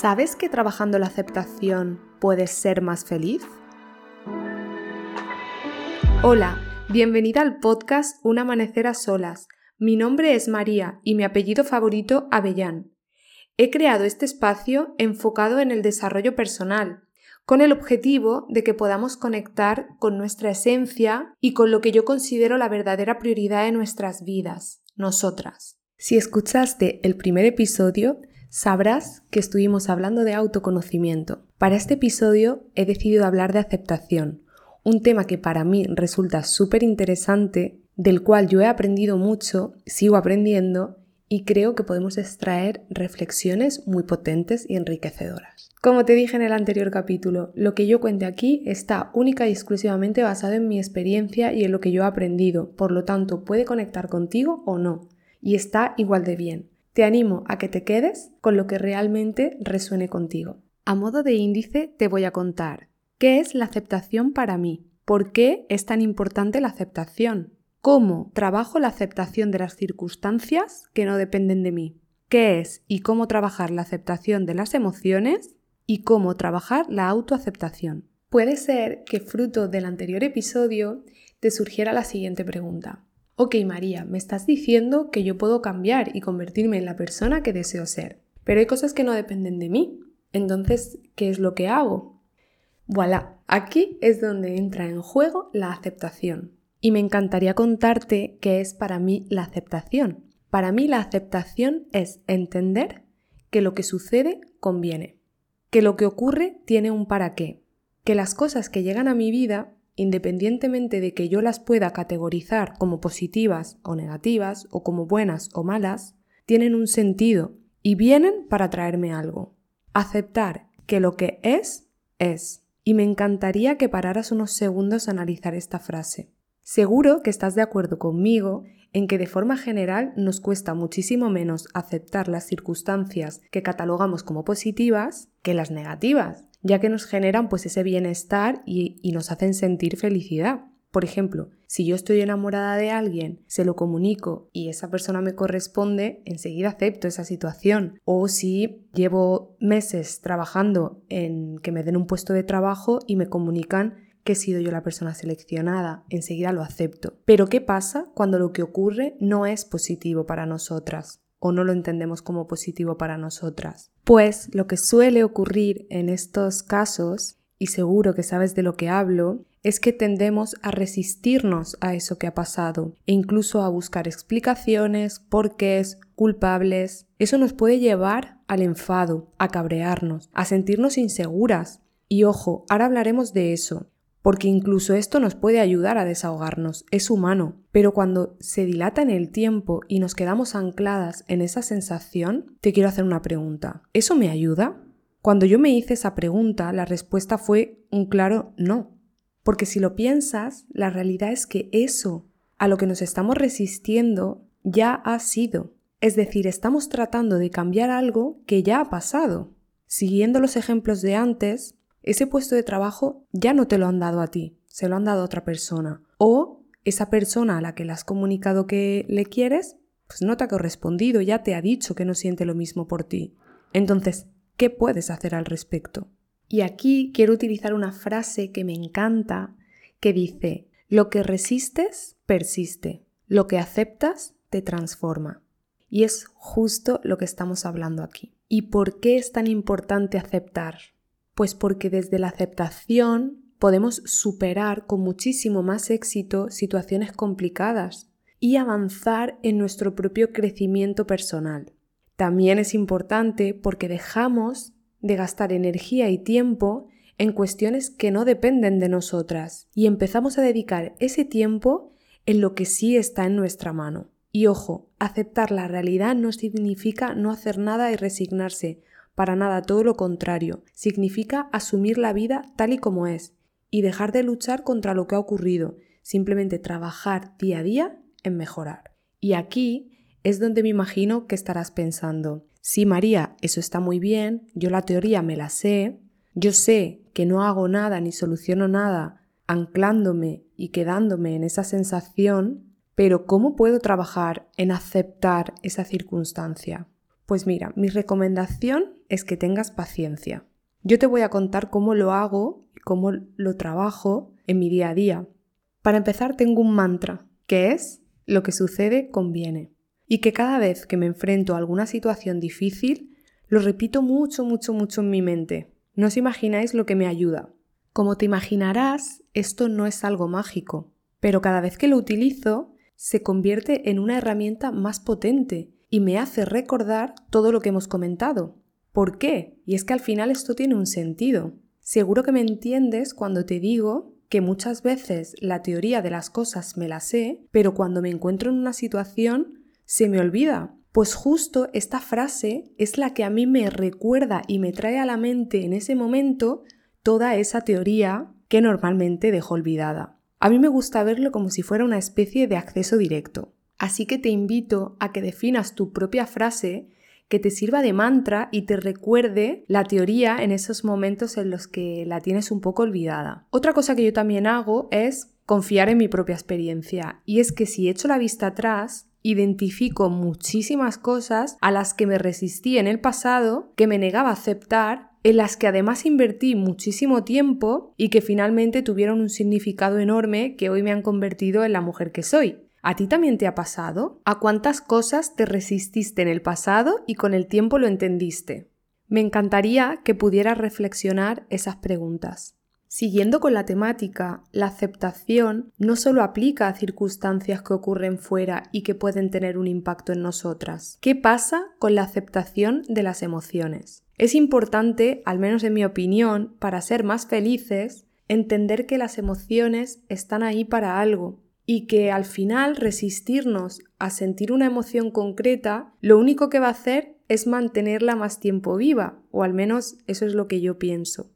¿Sabes que trabajando la aceptación puedes ser más feliz? Hola, bienvenida al podcast Un amanecer a solas. Mi nombre es María y mi apellido favorito Avellán. He creado este espacio enfocado en el desarrollo personal, con el objetivo de que podamos conectar con nuestra esencia y con lo que yo considero la verdadera prioridad de nuestras vidas, nosotras. Si escuchaste el primer episodio, sabrás que estuvimos hablando de autoconocimiento. Para este episodio he decidido hablar de aceptación, un tema que para mí resulta súper interesante, del cual yo he aprendido mucho, sigo aprendiendo y creo que podemos extraer reflexiones muy potentes y enriquecedoras. Como te dije en el anterior capítulo, lo que yo cuente aquí está única y exclusivamente basado en mi experiencia y en lo que yo he aprendido, por lo tanto puede conectar contigo o no, y está igual de bien. Te animo a que te quedes con lo que realmente resuene contigo. A modo de índice te voy a contar qué es la aceptación para mí, por qué es tan importante la aceptación, cómo trabajo la aceptación de las circunstancias que no dependen de mí, qué es y cómo trabajar la aceptación de las emociones y cómo trabajar la autoaceptación. Puede ser que fruto del anterior episodio te surgiera la siguiente pregunta. Ok, María, me estás diciendo que yo puedo cambiar y convertirme en la persona que deseo ser, pero hay cosas que no dependen de mí. Entonces, ¿qué es lo que hago? Voilà, aquí es donde entra en juego la aceptación. Y me encantaría contarte qué es para mí la aceptación. Para mí la aceptación es entender que lo que sucede conviene, que lo que ocurre tiene un para qué, que las cosas que llegan a mi vida independientemente de que yo las pueda categorizar como positivas o negativas, o como buenas o malas, tienen un sentido y vienen para traerme algo. Aceptar que lo que es, es. Y me encantaría que pararas unos segundos a analizar esta frase. Seguro que estás de acuerdo conmigo en que de forma general nos cuesta muchísimo menos aceptar las circunstancias que catalogamos como positivas que las negativas ya que nos generan pues ese bienestar y, y nos hacen sentir felicidad. Por ejemplo, si yo estoy enamorada de alguien, se lo comunico y esa persona me corresponde, enseguida acepto esa situación. O si llevo meses trabajando en que me den un puesto de trabajo y me comunican que he sido yo la persona seleccionada, enseguida lo acepto. Pero ¿qué pasa cuando lo que ocurre no es positivo para nosotras? O no lo entendemos como positivo para nosotras. Pues lo que suele ocurrir en estos casos, y seguro que sabes de lo que hablo, es que tendemos a resistirnos a eso que ha pasado e incluso a buscar explicaciones, porqués, culpables. Eso nos puede llevar al enfado, a cabrearnos, a sentirnos inseguras. Y ojo, ahora hablaremos de eso, porque incluso esto nos puede ayudar a desahogarnos, es humano, pero cuando se dilata en el tiempo y nos quedamos ancladas en esa sensación, te quiero hacer una pregunta. ¿Eso me ayuda? Cuando yo me hice esa pregunta, la respuesta fue un claro no. Porque si lo piensas, la realidad es que eso a lo que nos estamos resistiendo ya ha sido. Es decir, estamos tratando de cambiar algo que ya ha pasado. Siguiendo los ejemplos de antes, ese puesto de trabajo ya no te lo han dado a ti, se lo han dado a otra persona. O esa persona a la que le has comunicado que le quieres, pues no te ha correspondido, ya te ha dicho que no siente lo mismo por ti. Entonces, ¿qué puedes hacer al respecto? Y aquí quiero utilizar una frase que me encanta, que dice, lo que resistes, persiste, lo que aceptas, te transforma. Y es justo lo que estamos hablando aquí. ¿Y por qué es tan importante aceptar? Pues porque desde la aceptación podemos superar con muchísimo más éxito situaciones complicadas y avanzar en nuestro propio crecimiento personal. También es importante porque dejamos de gastar energía y tiempo en cuestiones que no dependen de nosotras y empezamos a dedicar ese tiempo en lo que sí está en nuestra mano. Y ojo, aceptar la realidad no significa no hacer nada y resignarse, para nada, todo lo contrario. Significa asumir la vida tal y como es y dejar de luchar contra lo que ha ocurrido, simplemente trabajar día a día en mejorar. Y aquí es donde me imagino que estarás pensando, sí María, eso está muy bien, yo la teoría me la sé, yo sé que no hago nada ni soluciono nada anclándome y quedándome en esa sensación, pero ¿cómo puedo trabajar en aceptar esa circunstancia? Pues mira, mi recomendación es que tengas paciencia. Yo te voy a contar cómo lo hago y cómo lo trabajo en mi día a día. Para empezar, tengo un mantra, que es lo que sucede conviene. Y que cada vez que me enfrento a alguna situación difícil, lo repito mucho, mucho, mucho en mi mente. No os imagináis lo que me ayuda. Como te imaginarás, esto no es algo mágico, pero cada vez que lo utilizo, se convierte en una herramienta más potente y me hace recordar todo lo que hemos comentado. ¿Por qué? Y es que al final esto tiene un sentido. Seguro que me entiendes cuando te digo que muchas veces la teoría de las cosas me la sé, pero cuando me encuentro en una situación se me olvida. Pues justo esta frase es la que a mí me recuerda y me trae a la mente en ese momento toda esa teoría que normalmente dejo olvidada. A mí me gusta verlo como si fuera una especie de acceso directo. Así que te invito a que definas tu propia frase que te sirva de mantra y te recuerde la teoría en esos momentos en los que la tienes un poco olvidada. Otra cosa que yo también hago es confiar en mi propia experiencia y es que si echo la vista atrás, identifico muchísimas cosas a las que me resistí en el pasado, que me negaba a aceptar en las que además invertí muchísimo tiempo y que finalmente tuvieron un significado enorme que hoy me han convertido en la mujer que soy. ¿A ti también te ha pasado? ¿A cuántas cosas te resististe en el pasado y con el tiempo lo entendiste? Me encantaría que pudieras reflexionar esas preguntas. Siguiendo con la temática, la aceptación no solo aplica a circunstancias que ocurren fuera y que pueden tener un impacto en nosotras. ¿Qué pasa con la aceptación de las emociones? Es importante, al menos en mi opinión, para ser más felices, entender que las emociones están ahí para algo y que al final resistirnos a sentir una emoción concreta, lo único que va a hacer es mantenerla más tiempo viva, o al menos eso es lo que yo pienso.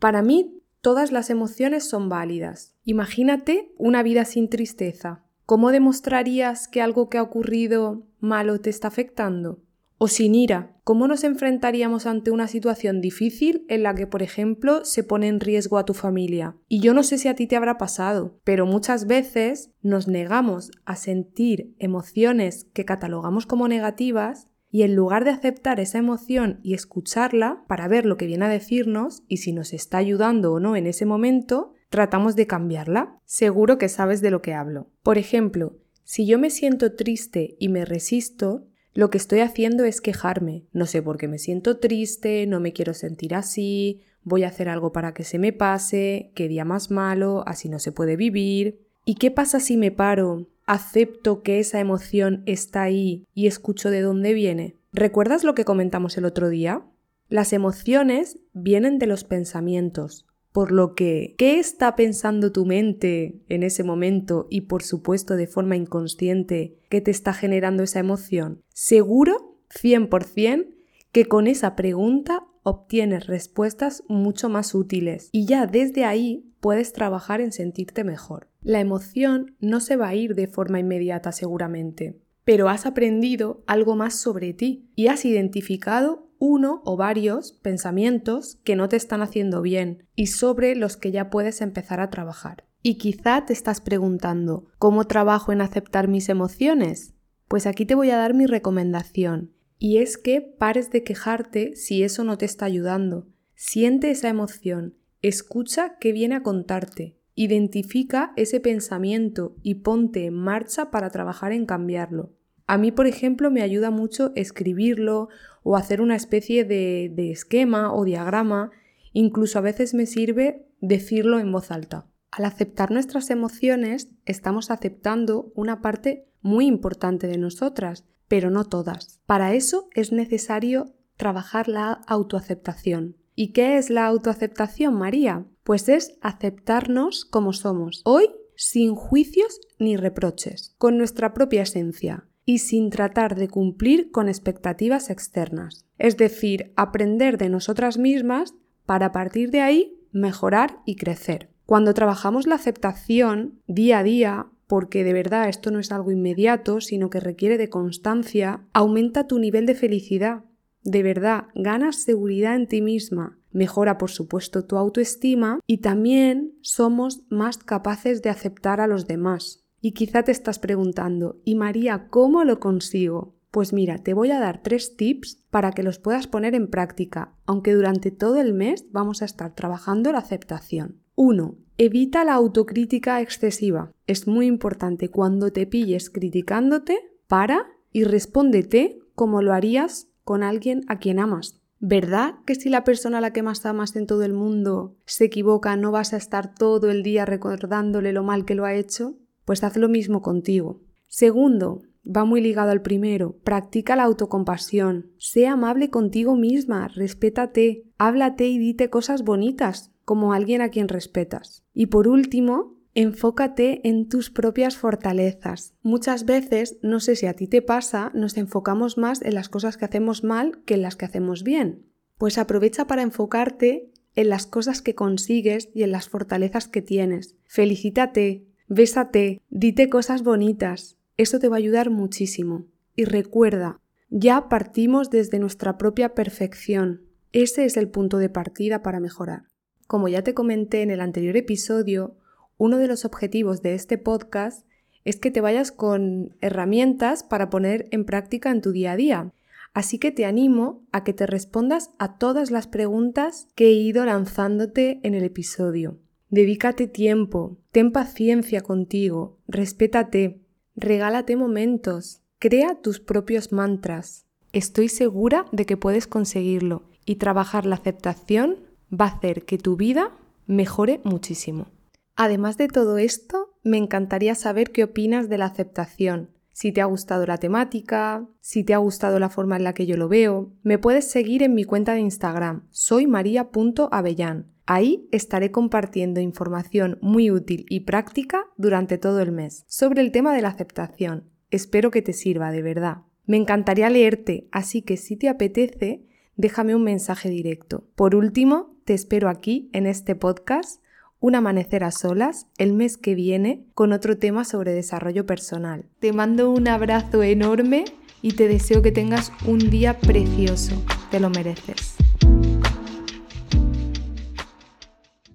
Para mí, todas las emociones son válidas. Imagínate una vida sin tristeza. ¿Cómo demostrarías que algo que ha ocurrido malo te está afectando? O sin ira, ¿cómo nos enfrentaríamos ante una situación difícil en la que, por ejemplo, se pone en riesgo a tu familia? Y yo no sé si a ti te habrá pasado, pero muchas veces nos negamos a sentir emociones que catalogamos como negativas y en lugar de aceptar esa emoción y escucharla para ver lo que viene a decirnos y si nos está ayudando o no en ese momento, tratamos de cambiarla. Seguro que sabes de lo que hablo. Por ejemplo, si yo me siento triste y me resisto, lo que estoy haciendo es quejarme. No sé por qué me siento triste, no me quiero sentir así, voy a hacer algo para que se me pase, qué día más malo, así no se puede vivir. ¿Y qué pasa si me paro, acepto que esa emoción está ahí y escucho de dónde viene? ¿Recuerdas lo que comentamos el otro día? Las emociones vienen de los pensamientos, por lo que, ¿qué está pensando tu mente en ese momento y por supuesto de forma inconsciente que te está generando esa emoción? Seguro, 100%, que con esa pregunta obtienes respuestas mucho más útiles y ya desde ahí puedes trabajar en sentirte mejor. La emoción no se va a ir de forma inmediata seguramente, pero has aprendido algo más sobre ti y has identificado uno o varios pensamientos que no te están haciendo bien y sobre los que ya puedes empezar a trabajar. Y quizá te estás preguntando, ¿cómo trabajo en aceptar mis emociones? Pues aquí te voy a dar mi recomendación, y es que pares de quejarte si eso no te está ayudando. Siente esa emoción, escucha qué viene a contarte, identifica ese pensamiento y ponte en marcha para trabajar en cambiarlo. A mí, por ejemplo, me ayuda mucho escribirlo o hacer una especie de, esquema o diagrama. Incluso a veces me sirve decirlo en voz alta. Al aceptar nuestras emociones, estamos aceptando una parte muy importante de nosotras, pero no todas. Para eso es necesario trabajar la autoaceptación. ¿Y qué es la autoaceptación, María? Pues es aceptarnos como somos, hoy sin juicios ni reproches, con nuestra propia esencia, y sin tratar de cumplir con expectativas externas. Es decir, aprender de nosotras mismas para partir de ahí mejorar y crecer. Cuando trabajamos la aceptación día a día, porque de verdad esto no es algo inmediato, sino que requiere de constancia, aumenta tu nivel de felicidad. De verdad, ganas seguridad en ti misma, mejora por supuesto tu autoestima y también somos más capaces de aceptar a los demás. Y quizá te estás preguntando, ¿y María cómo lo consigo? Pues mira, te voy a dar tres tips para que los puedas poner en práctica, aunque durante todo el mes vamos a estar trabajando la aceptación. 1. Evita la autocrítica excesiva. Es muy importante cuando te pilles criticándote, para y respóndete como lo harías con alguien a quien amas. ¿Verdad que si la persona a la que más amas en todo el mundo se equivoca no vas a estar todo el día recordándole lo mal que lo ha hecho? Pues haz lo mismo contigo. Segundo, va muy ligado al primero, practica la autocompasión. Sé amable contigo misma, respétate, háblate y dite cosas bonitas, como alguien a quien respetas. Y por último, enfócate en tus propias fortalezas. Muchas veces, no sé si a ti te pasa, nos enfocamos más en las cosas que hacemos mal que en las que hacemos bien. Pues aprovecha para enfocarte en las cosas que consigues y en las fortalezas que tienes. Felicítate, bésate, dite cosas bonitas. Eso te va a ayudar muchísimo. Y recuerda, ya partimos desde nuestra propia perfección. Ese es el punto de partida para mejorar. Como ya te comenté en el anterior episodio, uno de los objetivos de este podcast es que te vayas con herramientas para poner en práctica en tu día a día. Así que te animo a que te respondas a todas las preguntas que he ido lanzándote en el episodio. Dedícate tiempo, ten paciencia contigo, respétate, regálate momentos, crea tus propios mantras. Estoy segura de que puedes conseguirlo y trabajar la aceptación va a hacer que tu vida mejore muchísimo. Además de todo esto, me encantaría saber qué opinas de la aceptación. Si te ha gustado la temática, si te ha gustado la forma en la que yo lo veo, me puedes seguir en mi cuenta de Instagram, soy maria.avellán. Ahí estaré compartiendo información muy útil y práctica durante todo el mes sobre el tema de la aceptación. Espero que te sirva de verdad. Me encantaría leerte, así que si te apetece, déjame un mensaje directo. Por último, te espero aquí en este podcast un amanecer a solas el mes que viene con otro tema sobre desarrollo personal. Te mando un abrazo enorme y te deseo que tengas un día precioso. Te lo mereces.